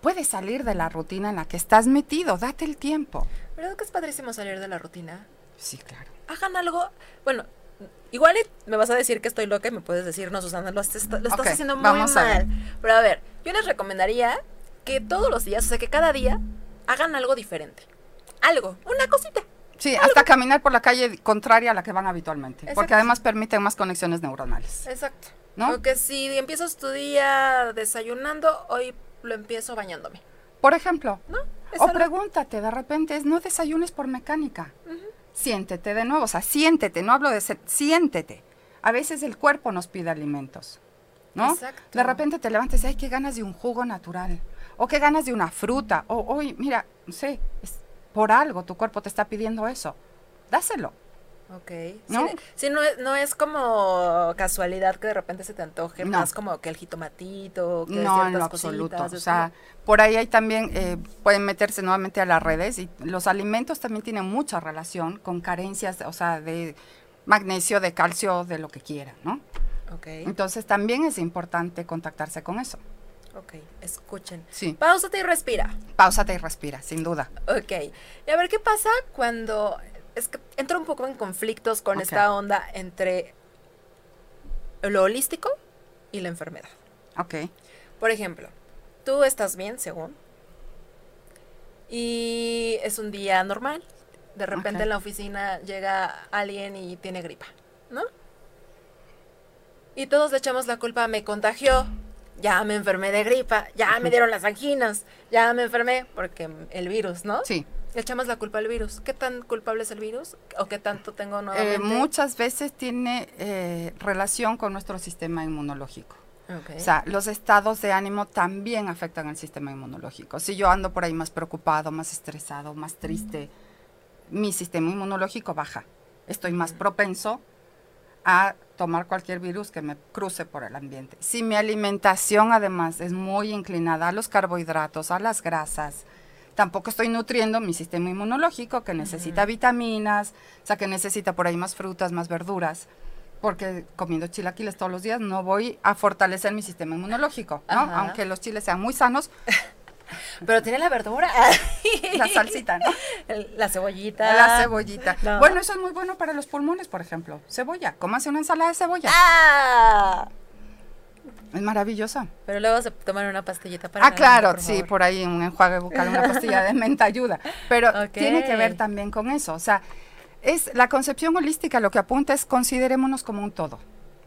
puedes salir de la rutina en la que estás metido, date el tiempo. ¿Verdad que es padrísimo salir de la rutina? Sí, claro. Hagan algo. Bueno, igual me vas a decir que estoy loca y me puedes decir, no, Susana, lo, haces- lo estás Ok, haciendo muy vamos a ver. mal. Pero a ver, yo les recomendaría que todos los días, o sea, que cada día hagan algo diferente. Algo, una cosita. Sí, hasta caminar por la calle contraria a la que van habitualmente, Exacto. porque además permiten más conexiones neuronales. Exacto. ¿No? O que si empiezas tu día desayunando, hoy lo empiezo bañándome. Por ejemplo, o pregúntate, de repente, es no desayunes por mecánica. Siéntete de nuevo, o sea, siéntete, no hablo de ser, siéntete. A veces el cuerpo nos pide alimentos, ¿no? Exacto. De repente te levantas y hay que ganas de un jugo natural, o que ganas de una fruta, o hoy, mira, no sé, es por algo tu cuerpo te está pidiendo eso. Dáselo. Ok. ¿No? Sí, sí, no, es, no es como casualidad que de repente se te antoje No. más como que el jitomatito, que No, en lo absoluto. cositas, O sea, por ahí hay también, eh, pueden meterse nuevamente a las redes y los alimentos también tienen mucha relación con carencias, o sea, de magnesio, de calcio, de lo que quieran, ¿no? Ok, Entonces también es importante contactarse con eso. ok, escuchen. Sí. Pausate y respira. Páusate y respira, sin duda. Ok. Y a ver qué pasa cuando. Es que entro un poco en conflictos con esta onda entre lo holístico y la enfermedad. Ok. Por ejemplo, tú estás bien, según. Y es un día normal. De repente en la oficina llega alguien y tiene gripa, ¿no? Y todos le echamos la culpa, me contagió, ya me enfermé de gripa, ya me dieron las anginas, ya me enfermé, porque el virus, ¿no? Sí. Le echamos la culpa al virus. ¿Qué tan culpable es el virus? ¿O qué tanto tengo Eh, nuevamente? muchas veces tiene eh, relación con nuestro sistema inmunológico. Ok. O sea, los estados de ánimo también afectan al sistema inmunológico. Si yo ando por ahí más preocupado, más estresado, más triste, mi sistema inmunológico baja. Estoy más propenso a tomar cualquier virus que me cruce por el ambiente. Si mi alimentación además es muy inclinada a los carbohidratos, a las grasas, tampoco estoy nutriendo mi sistema inmunológico que necesita vitaminas, o sea, que necesita por ahí más frutas, más verduras, porque comiendo chilaquiles todos los días no voy a fortalecer mi sistema inmunológico, ¿no? Ajá. Aunque los chiles sean muy sanos, Pero tiene la verdura. la salsita, ¿no? La cebollita. La cebollita. No. Bueno, eso es muy bueno para los pulmones, por ejemplo. Cebolla, cómase una ensalada de cebolla. ¡Ah! Es maravillosa. Pero luego se toman una pastillita para Ah, la claro, sí, favor. por ahí un enjuague bucal, una pastilla de menta ayuda. Pero tiene que ver también con eso. O sea, es la concepción holística lo que apunta es considerémonos como un todo.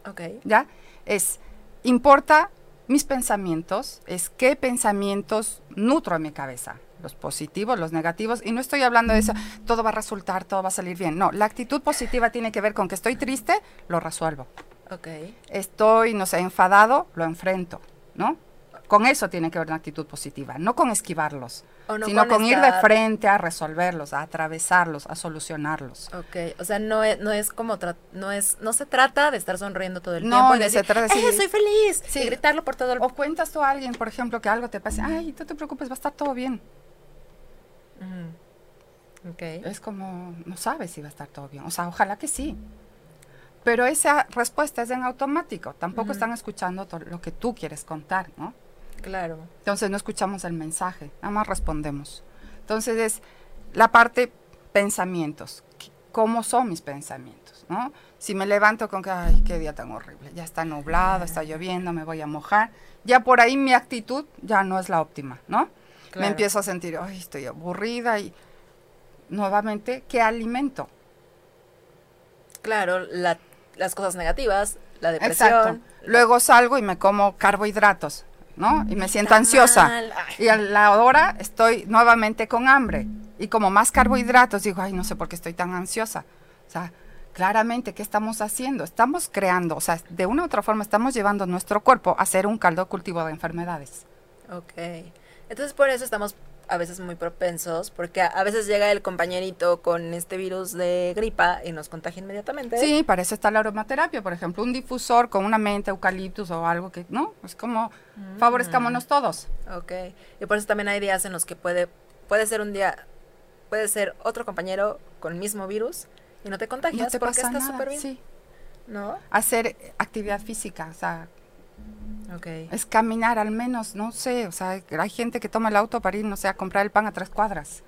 Ok. ¿Ya? Es, importa mis pensamientos, es qué pensamientos nutro en mi cabeza. Los positivos, los negativos. Y no estoy hablando de eso, todo va a resultar, todo va a salir bien. No, la actitud positiva tiene que ver con que estoy triste, lo resuelvo. Estoy, no sé, enfadado, lo enfrento, ¿no? Con eso tiene que ver una actitud positiva, no con esquivarlos, no sino con con, ir de frente a resolverlos, a atravesarlos, a solucionarlos. Ok, o sea, no es, no es como, no es, no se trata de estar sonriendo todo el No, tiempo. se trata de ¡Eh, decir- soy feliz! Sí. Y gritarlo por todo el... O cuentas tú a alguien, por ejemplo, que algo te pase, ay, tú te preocupes, va a estar todo bien. Ujú. Ok. Es como, no sabes si va a estar todo bien. O sea, ojalá que sí. Pero esa respuesta es en automático. Tampoco están escuchando lo que tú quieres contar, ¿no? Claro. Entonces no escuchamos el mensaje, nada más respondemos. Entonces es la parte pensamientos. ¿Qué- ¿Cómo son mis pensamientos? ¿no? Si me levanto con que, ay, qué día tan horrible, ya está nublado, está lloviendo, me voy a mojar, ya por ahí mi actitud ya no es la óptima, ¿no? Claro. Me empiezo a sentir, ay, estoy aburrida y nuevamente, ¿qué alimento? Claro, la- las cosas negativas, la depresión. Exacto. Luego salgo y me como carbohidratos, ¿no? Y me siento ansiosa. Y a la hora estoy nuevamente con hambre. Y como más carbohidratos, digo, ay, no sé por qué estoy tan ansiosa. O sea, claramente, ¿qué estamos haciendo? Estamos creando, o sea, de una u otra forma estamos llevando nuestro cuerpo a ser un caldo cultivo de enfermedades. Ok. Entonces por eso estamos a veces muy propensos, porque a, a veces llega el compañerito con este virus de gripa y nos contagia inmediatamente. Sí, para eso está la aromaterapia, por ejemplo, un difusor con una menta, eucaliptus o algo que, ¿no? Es como, favorezcámonos todos. Ok. Y por eso también hay días en los que puede, puede ser un día, puede ser otro compañero con el mismo virus y no te contagias No te porque pasa está nada, súper bien. sí. ¿No? Hacer actividad física, o sea, Es caminar al menos, no sé, o sea, hay gente que toma el auto para ir, no sé, a comprar el pan a tres cuadras.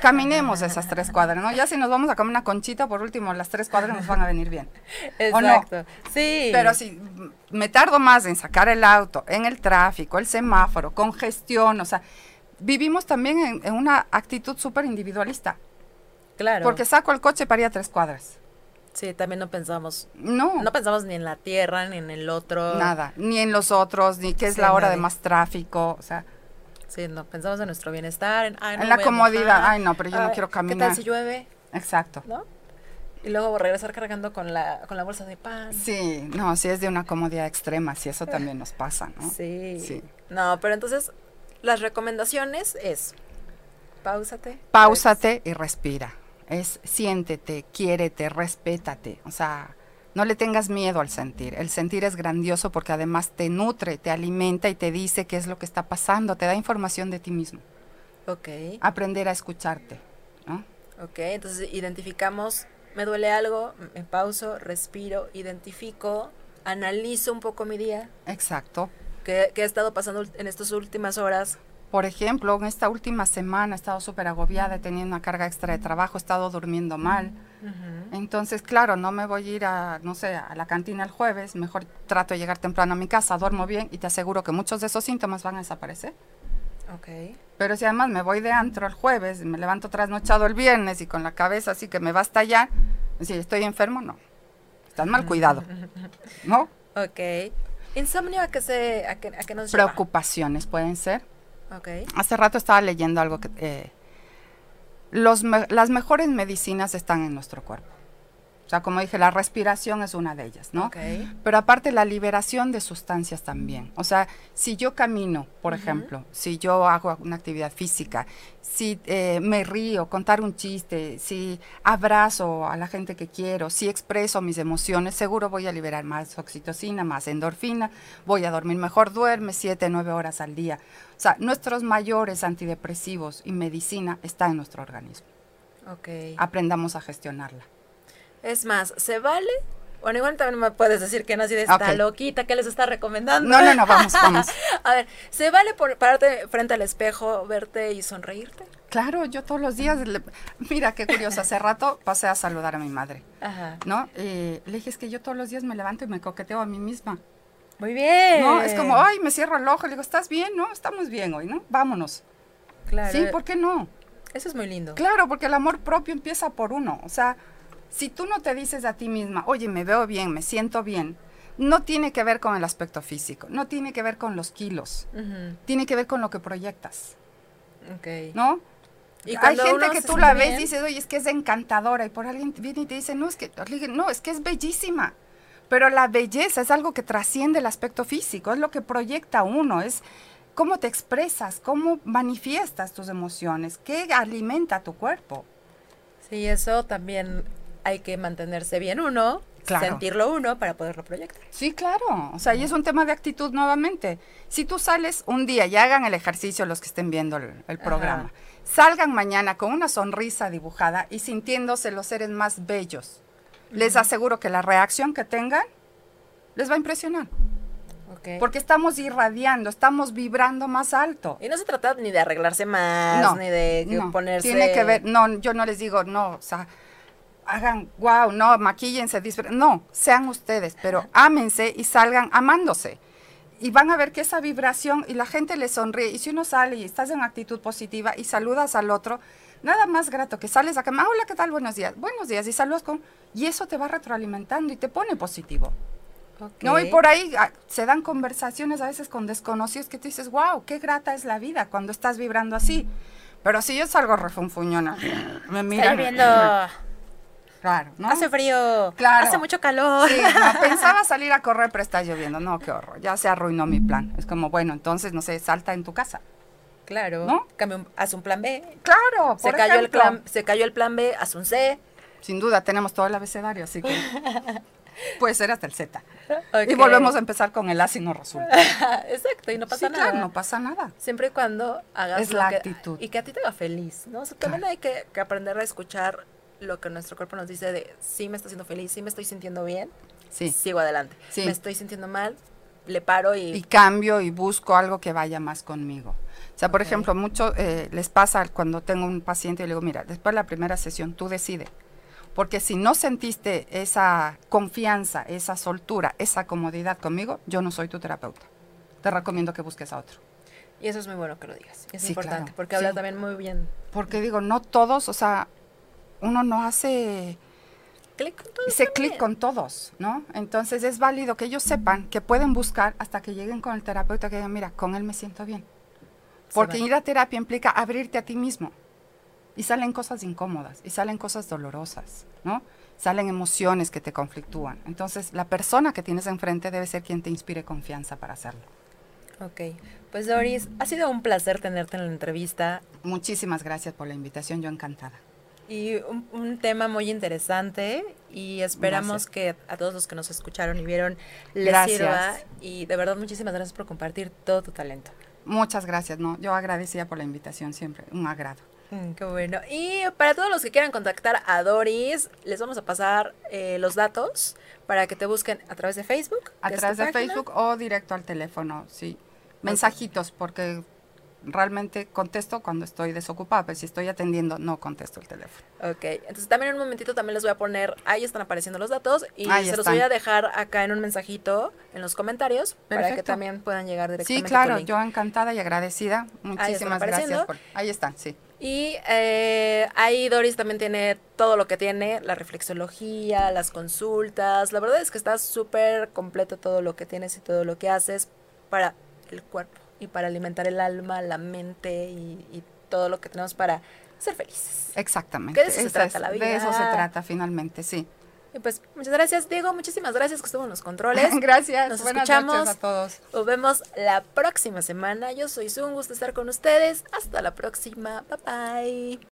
Caminemos esas tres cuadras, ¿no? Ya si nos vamos a comer una conchita, por último, las tres cuadras nos van a venir bien. ¿O no? Exacto. Sí. Pero si me tardo más en sacar el auto, en el tráfico, el semáforo, congestión, o sea, vivimos también en, en una actitud súper individualista, Claro. porque saco el coche para ir a tres cuadras. Sí, también no pensamos, No, no pensamos ni en la tierra, ni en el otro. nada, ni en los otros, ni que es Sí, la hora de más tráfico, o sea, Sí, no, pensamos en nuestro bienestar, en, ay, no En me la comodidad, ay, no, pero yo no quiero ¿Qué caminar. tal si llueve? exacto. ¿No? Y luego regresar cargando con la, con la bolsa de pan. Sí, no, sí es de una comodidad extrema, sí, eso también nos pasa, ¿no? Sí. Sí. No, pero entonces las recomendaciones es pausate. Páusate y respira. Es siéntete, quiérete, respétate. O sea, no le tengas miedo al sentir. El sentir es grandioso porque además te nutre, te alimenta y te dice qué es lo que está pasando, te da información de ti mismo. Ok, Aprender a escucharte, ¿no? ok. Entonces identificamos, me duele algo, me pauso, respiro, identifico, analizo un poco mi día, Exacto. qué, qué ha estado pasando en estas últimas horas. Por ejemplo, en esta última semana he estado súper agobiada, he tenido una carga extra de trabajo, he estado durmiendo mal. Entonces, claro, no me voy a ir a, no sé, a la cantina el jueves, mejor trato de llegar temprano a mi casa, duermo bien y te aseguro que muchos de esos síntomas van a desaparecer. Ok. Pero si además me voy de antro el jueves me levanto trasnochado el viernes y con la cabeza así que me va a estallar, si estoy enfermo, no. Estás mal cuidado, ¿no? Ok. ¿Insomnio a qué, se, a qué, a qué nos lleva? Preocupaciones pueden ser. Ok. Hace rato estaba leyendo algo que... eh, los me- las mejores medicinas están en nuestro cuerpo. O sea, como dije, la respiración es una de ellas, ¿no? Ok. Pero aparte la liberación de sustancias también. O sea, si yo camino, por ejemplo, si yo hago una actividad física, si eh, me río, contar un chiste, si abrazo a la gente que quiero, si expreso mis emociones, seguro voy a liberar más oxitocina, más endorfina, voy a dormir mejor, duerme siete, nueve horas al día. O sea, nuestros mayores antidepresivos y medicina está en nuestro organismo. Ok. Aprendamos a gestionarla. Es más, ¿se vale? Bueno, igual también me puedes decir que no así de esta loquita que les está recomendando. No, no, no, vamos, vamos. A ver, ¿se vale por pararte frente al espejo, verte y sonreírte? Claro, yo todos los días, le- mira qué curioso, hace rato pasé a saludar a mi madre, Ajá. ¿no? Eh, le dije, es que yo todos los días me levanto y me coqueteo a mí misma, Muy bien. ¿no? Es como, ay, me cierro el ojo, le digo, ¿estás bien? No, estamos bien hoy, ¿no? Vámonos. Claro. Sí, ¿por qué no? Eso es muy lindo. Claro, porque el amor propio empieza por uno, o sea, si tú no te dices a ti misma, oye, me veo bien, me siento bien, no tiene que ver con el aspecto físico, no tiene que ver con los kilos, tiene que ver con lo que proyectas, Ok. ¿no? Y Hay gente que tú la siente ves bien- y dices, oye, es que es encantadora, y por alguien viene y te dice, no, es que, no, es que es bellísima. Pero la belleza es algo que trasciende el aspecto físico, es lo que proyecta uno, es cómo te expresas, cómo manifiestas tus emociones, qué alimenta tu cuerpo. Sí, eso también hay que mantenerse bien uno, Claro. sentirlo uno para poderlo proyectar. Sí, claro. O sea, y es un tema de actitud nuevamente. Si tú sales un día y hagan el ejercicio los que estén viendo el, el programa, salgan mañana con una sonrisa dibujada y sintiéndose los seres más bellos, les aseguro que la reacción que tengan les va a impresionar. Porque estamos irradiando, estamos vibrando más alto. Y no se trata ni de arreglarse más, No, ni de no, ponerse... Tiene que ver, no, yo no les digo, no, o sea, hagan, wow, no, maquíllense, disfr- no, sean ustedes, pero ámense y salgan amándose. Y van a ver que esa vibración y la gente le sonríe. Y si uno sale y estás en actitud positiva y saludas al otro, nada más grato que sales acá, ah, hola, ¿qué tal? Buenos días, buenos días, y saludas con, y eso te va retroalimentando y te pone positivo. ¿No? Y por ahí ah, se dan conversaciones a veces con desconocidos que tú dices, wow, qué grata es la vida cuando estás vibrando así. Pero si yo salgo refunfuñona, me miran. lloviendo, Claro, ¿no? hace frío, Claro. hace mucho calor. Sí, no, pensaba salir a correr, pero está lloviendo. No, qué horror. Ya se arruinó mi plan. Es como, bueno, entonces, no sé, salta en tu casa. Claro. ¿No? Cambia un- haz un plan B. Claro, Se por cayó, el plan, se cayó el plan B, haz un C. Sin duda, tenemos todo el abecedario, así que puede ser hasta el Z. Y volvemos a empezar con el A si no resulta. Exacto, y no pasa sí, nada. claro, no pasa nada. Siempre y cuando hagas Es lo la que- actitud. y que a ti te haga feliz, ¿no? O sea, también Claro. hay que, que aprender a escuchar lo que nuestro cuerpo nos dice de sí me está haciendo feliz, sí me estoy sintiendo bien, Sí. sigo adelante. Sí. Me estoy sintiendo mal, le paro y, y cambio y busco algo que vaya más conmigo. O sea, por ejemplo, mucho eh, les pasa cuando tengo un paciente y le digo, mira, después de la primera sesión tú decide. Porque si no sentiste esa confianza, esa soltura, esa comodidad conmigo, yo no soy tu terapeuta. Te recomiendo que busques a otro. y eso es muy bueno que lo digas. Es Sí, importante claro. porque habla Sí. también muy bien. Porque digo, no todos, o sea, uno no hace Clic con todo ese también. clic con todos, ¿no? Entonces es válido que ellos sepan que pueden buscar hasta que lleguen con el terapeuta que digan, mira, con él me siento bien. Porque ir a terapia implica abrirte a ti mismo. Y salen cosas incómodas, y salen cosas dolorosas, ¿no? Salen emociones que te conflictúan. Entonces, la persona que tienes enfrente debe ser quien te inspire confianza para hacerlo. Ok. Pues Doris, ha sido un placer tenerte en la entrevista Muchísimas gracias por la invitación, yo encantada. y un, un tema muy interesante y esperamos Gracias. que a todos los que nos escucharon y vieron les Gracias. sirva y de verdad muchísimas gracias por compartir todo tu talento. Muchas gracias, ¿no? Yo agradecida por la invitación siempre, un agrado. Mm, qué bueno. Y para todos los que quieran contactar a Doris, les vamos a pasar eh, los datos para que te busquen a través de Facebook. A través de página. Facebook o directo al teléfono, sí. Mensajitos, porque realmente contesto cuando estoy desocupada, pero si estoy atendiendo, no contesto el teléfono. Ok, entonces también en un momentito también les voy a poner, ahí están apareciendo los datos y Ahí se los voy a dejar acá en un mensajito en los comentarios para que también puedan llegar directamente. Sí, claro, yo encantada y agradecida. Muchísimas gracias. Por, ahí están, sí. Y eh, ahí Doris también tiene todo lo que tiene, la reflexología, las consultas. La verdad es que está súper completo todo lo que tienes y todo lo que haces para el cuerpo y para alimentar el alma, la mente y, y todo lo que tenemos para ser felices. Exactamente. Que de eso se trata es- la De eso se vida. trata finalmente, sí. Y pues muchas gracias, Diego. Muchísimas gracias que estuvo en los controles. Gracias. Nos Buenas escuchamos. noches a todos. Nos vemos la próxima semana. Yo soy un gusto estar con ustedes. Hasta la próxima. Bye bye.